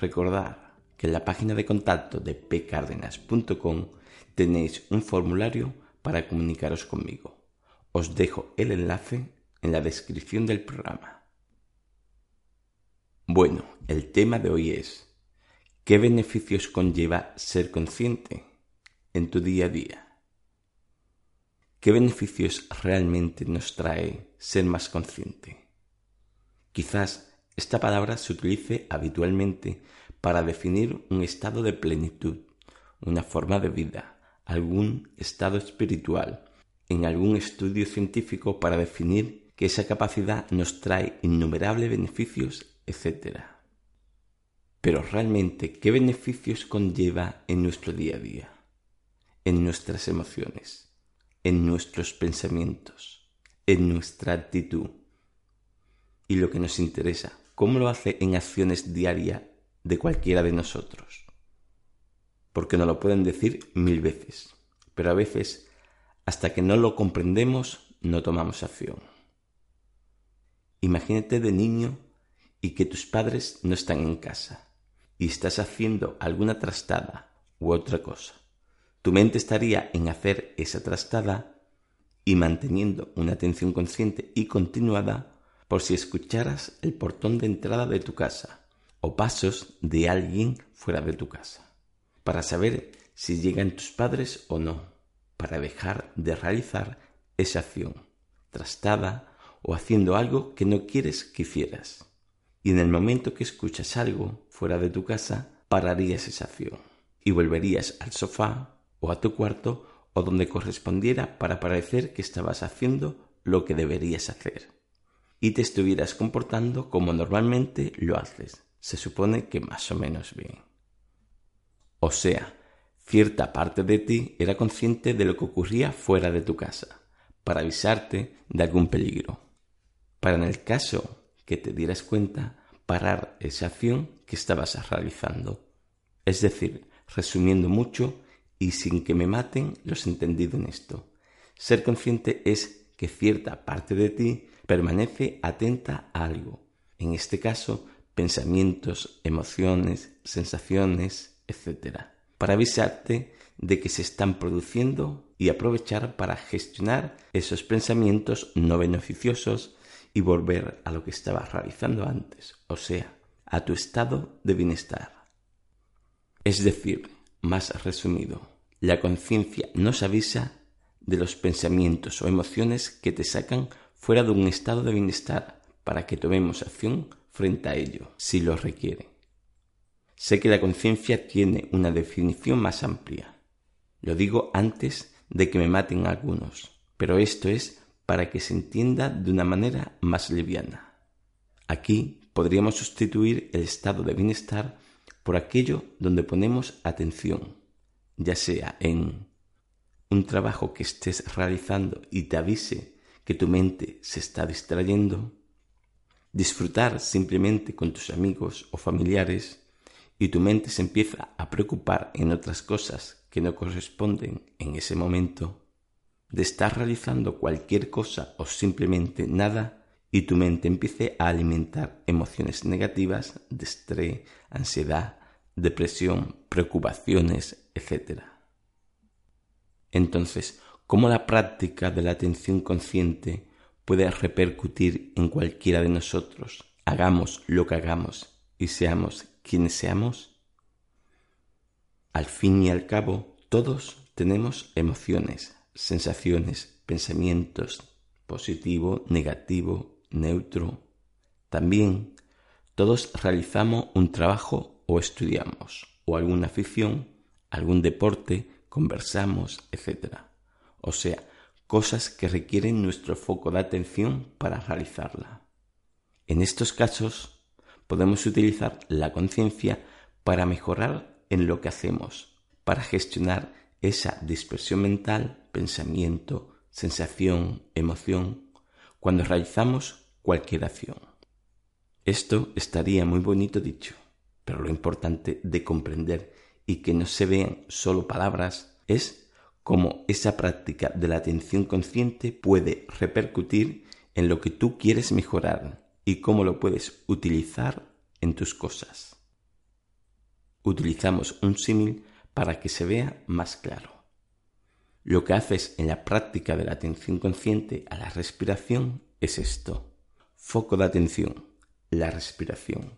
recordad que en la página de contacto de pcardenas.com tenéis un formulario para comunicaros conmigo. Os dejo el enlace en la descripción del programa. Bueno, el tema de hoy es ¿qué beneficios conlleva ser consciente en tu día a día? ¿Qué beneficios realmente nos trae ser más consciente? Quizás esta palabra se utilice habitualmente para definir un estado de plenitud, una forma de vida, algún estado espiritual, en algún estudio científico para definir que esa capacidad nos trae innumerables beneficios, etc. Pero realmente, ¿qué beneficios conlleva en nuestro día a día? En nuestras emociones, en nuestros pensamientos, en nuestra actitud. Y lo que nos interesa, ¿cómo lo hace en acciones diarias de cualquiera de nosotros? Porque nos lo pueden decir mil veces, pero a veces, hasta que no lo comprendemos, no tomamos acción. Imagínate de niño y que tus padres no están en casa y estás haciendo alguna trastada u otra cosa. Tu mente estaría en hacer esa trastada y manteniendo una atención consciente y continuada por si escucharas el portón de entrada de tu casa o pasos de alguien fuera de tu casa, para saber si llegan tus padres o no, para dejar de realizar esa acción, trastada o haciendo algo que no quieres que hicieras. Y en el momento que escuchas algo fuera de tu casa, pararías esa acción y volverías al sofá o a tu cuarto o donde correspondiera para parecer que estabas haciendo lo que deberías hacer y te estuvieras comportando como normalmente lo haces. Se supone que más o menos bien. O sea, cierta parte de ti era consciente de lo que ocurría fuera de tu casa, para avisarte de algún peligro. Para en el caso que te dieras cuenta, parar esa acción que estabas realizando. Es decir, resumiendo mucho y sin que me maten los entendido en esto. Ser consciente es que cierta parte de ti permanece atenta a algo, en este caso pensamientos, emociones, sensaciones, etc., para avisarte de que se están produciendo y aprovechar para gestionar esos pensamientos no beneficiosos y volver a lo que estabas realizando antes, o sea, a tu estado de bienestar. Es decir, más resumido, la conciencia nos avisa de los pensamientos o emociones que te sacan fuera de un estado de bienestar para que tomemos acción frente a ello, si lo requiere. Sé que la conciencia tiene una definición más amplia. Lo digo antes de que me maten algunos, pero esto es para que se entienda de una manera más liviana. Aquí podríamos sustituir el estado de bienestar por aquello donde ponemos atención, ya sea en un trabajo que estés realizando y te avise que tu mente se está distrayendo, disfrutar simplemente con tus amigos o familiares y tu mente se empieza a preocupar en otras cosas que no corresponden en ese momento, de estar realizando cualquier cosa o simplemente nada y tu mente empiece a alimentar emociones negativas de estrés, ansiedad, depresión, preocupaciones, etc. Entonces, ¿cómo la práctica de la atención consciente puede repercutir en cualquiera de nosotros, hagamos lo que hagamos y seamos quienes seamos, al fin y al cabo todos tenemos emociones, sensaciones, pensamientos, positivo, negativo, neutro. También todos realizamos un trabajo o estudiamos, o alguna afición, algún deporte, conversamos, etc. O sea, cosas que requieren nuestro foco de atención para realizarla. En estos casos, podemos utilizar la conciencia para mejorar en lo que hacemos, para gestionar esa dispersión mental, pensamiento, sensación, emoción, cuando realizamos cualquier acción. Esto estaría muy bonito dicho, pero lo importante de comprender y que no se vean solo palabras es cómo esa práctica de la atención consciente puede repercutir en lo que tú quieres mejorar y cómo lo puedes utilizar en tus cosas. Utilizamos un símil para que se vea más claro. Lo que haces en la práctica de la atención consciente a la respiración es esto. Foco de atención, la respiración.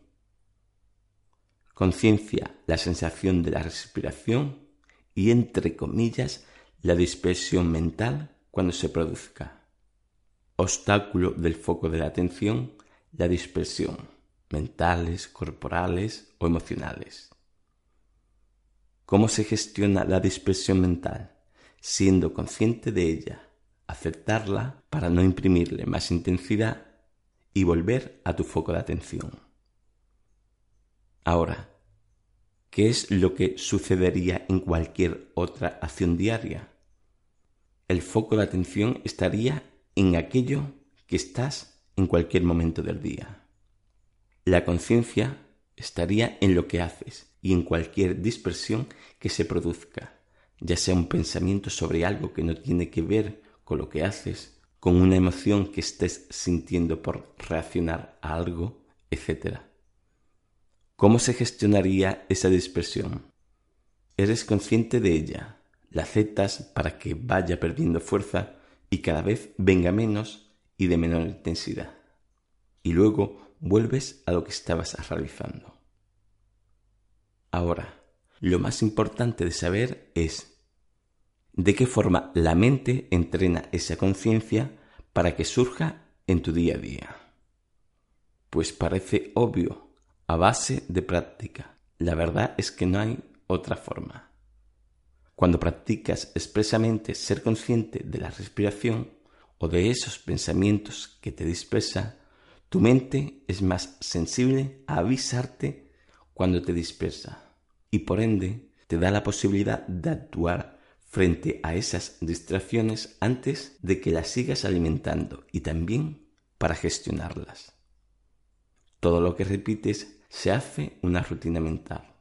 Conciencia, la sensación de la respiración y entre comillas la dispersión mental cuando se produzca. Obstáculo del foco de la atención, la dispersión, mentales, corporales o emocionales. ¿Cómo se gestiona la dispersión mental? Siendo consciente de ella, aceptarla para no imprimirle más intensidad y volver a tu foco de atención. Ahora, ¿qué es lo que sucedería en cualquier otra acción diaria? El foco de atención estaría en aquello que estás en cualquier momento del día. La conciencia estaría en lo que haces y en cualquier dispersión que se produzca, ya sea un pensamiento sobre algo que no tiene que ver con lo que haces, con una emoción que estés sintiendo por reaccionar a algo, etc. ¿Cómo se gestionaría esa dispersión? Eres consciente de ella, la aceptas para que vaya perdiendo fuerza y cada vez venga menos y de menor intensidad. Y luego vuelves a lo que estabas realizando. Ahora, lo más importante de saber es de qué forma la mente entrena esa conciencia para que surja en tu día a día. Pues parece obvio, a base de práctica. La verdad es que no hay otra forma. Cuando practicas expresamente ser consciente de la respiración, o de esos pensamientos que te dispersa, tu mente es más sensible a avisarte cuando te dispersa y por ende te da la posibilidad de actuar frente a esas distracciones antes de que las sigas alimentando y también para gestionarlas. Todo lo que repites se hace una rutina mental.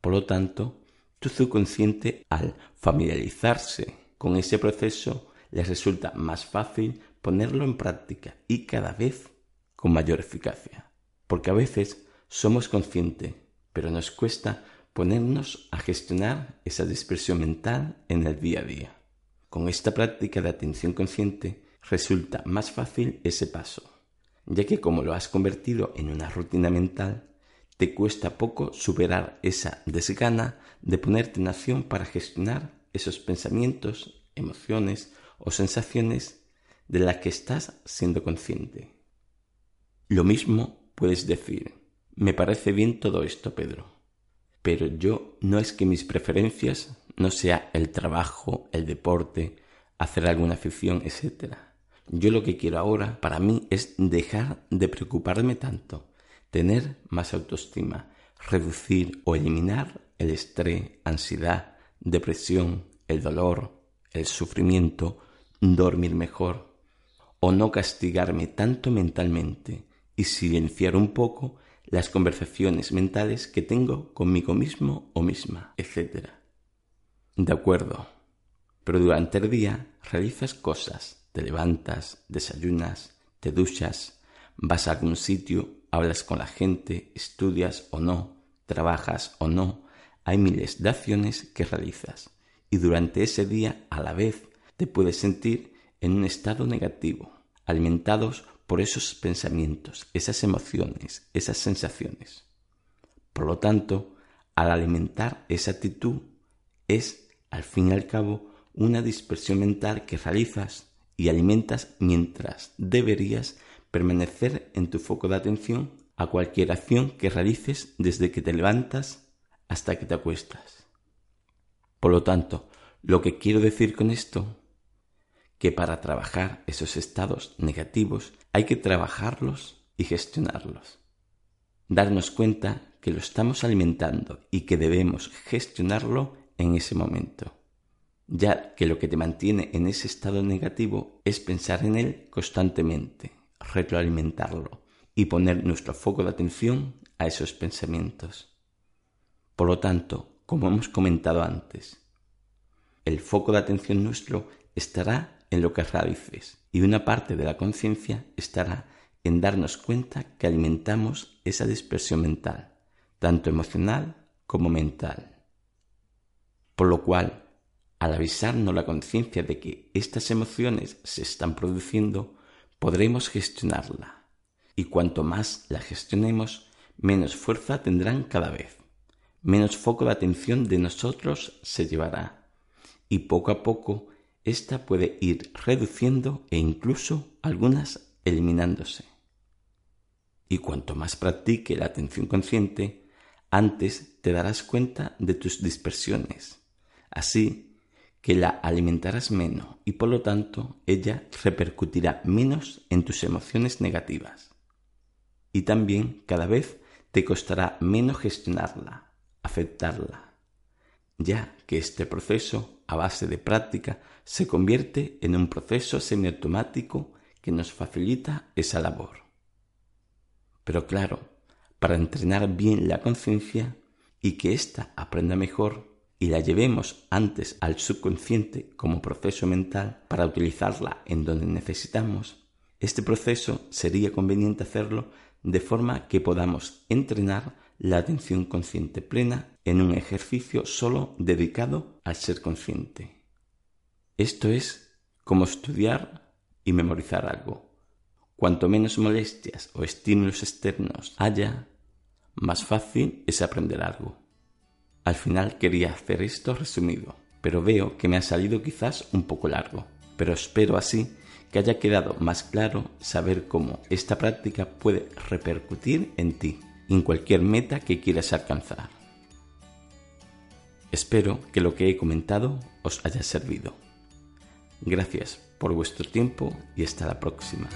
Por lo tanto, tu subconsciente al familiarizarse con ese proceso les resulta más fácil ponerlo en práctica y cada vez con mayor eficacia. Porque a veces somos conscientes, pero nos cuesta ponernos a gestionar esa dispersión mental en el día a día. Con esta práctica de atención consciente resulta más fácil ese paso, ya que como lo has convertido en una rutina mental, te cuesta poco superar esa desgana de ponerte en acción para gestionar esos pensamientos, emociones o sensaciones de las que estás siendo consciente. Lo mismo puedes decir, me parece bien todo esto, Pedro, pero yo no es que mis preferencias no sea el trabajo, el deporte, hacer alguna afición, etc. Yo lo que quiero ahora para mí es dejar de preocuparme tanto, tener más autoestima, reducir o eliminar el estrés, ansiedad, depresión, el dolor, el sufrimiento dormir mejor o no castigarme tanto mentalmente y silenciar un poco las conversaciones mentales que tengo conmigo mismo o misma, etc. De acuerdo, pero durante el día realizas cosas, te levantas, desayunas, te duchas, vas a algún sitio, hablas con la gente, estudias o no, trabajas o no, hay miles de acciones que realizas y durante ese día a la vez te puedes sentir en un estado negativo, alimentados por esos pensamientos, esas emociones, esas sensaciones. Por lo tanto, al alimentar esa actitud es, al fin y al cabo, una dispersión mental que realizas y alimentas mientras deberías permanecer en tu foco de atención a cualquier acción que realices desde que te levantas hasta que te acuestas. Por lo tanto, lo que quiero decir con esto, que para trabajar esos estados negativos hay que trabajarlos y gestionarlos. Darnos cuenta que lo estamos alimentando y que debemos gestionarlo en ese momento, ya que lo que te mantiene en ese estado negativo es pensar en él constantemente, retroalimentarlo y poner nuestro foco de atención a esos pensamientos. Por lo tanto, como hemos comentado antes, el foco de atención nuestro estará en lo que realices y una parte de la conciencia estará en darnos cuenta que alimentamos esa dispersión mental, tanto emocional como mental. Por lo cual, al avisarnos la conciencia de que estas emociones se están produciendo, podremos gestionarla. Y cuanto más la gestionemos, menos fuerza tendrán cada vez, menos foco de atención de nosotros se llevará. Y poco a poco, ésta puede ir reduciendo e incluso algunas eliminándose. Y cuanto más practique la atención consciente, antes te darás cuenta de tus dispersiones. Así que la alimentarás menos y por lo tanto ella repercutirá menos en tus emociones negativas. Y también cada vez te costará menos gestionarla, aceptarla, ya que este proceso, a base de práctica, se convierte en un proceso semiautomático que nos facilita esa labor. Pero claro, para entrenar bien la conciencia y que ésta aprenda mejor y la llevemos antes al subconsciente como proceso mental para utilizarla en donde necesitamos, este proceso sería conveniente hacerlo de forma que podamos entrenar la atención consciente plena en un ejercicio solo dedicado al ser consciente. Esto es como estudiar y memorizar algo. Cuanto menos molestias o estímulos externos haya, más fácil es aprender algo. Al final quería hacer esto resumido, pero veo que me ha salido quizás un poco largo, pero espero así que haya quedado más claro saber cómo esta práctica puede repercutir en ti, en cualquier meta que quieras alcanzar. Espero que lo que he comentado os haya servido. Gracias por vuestro tiempo y hasta la próxima.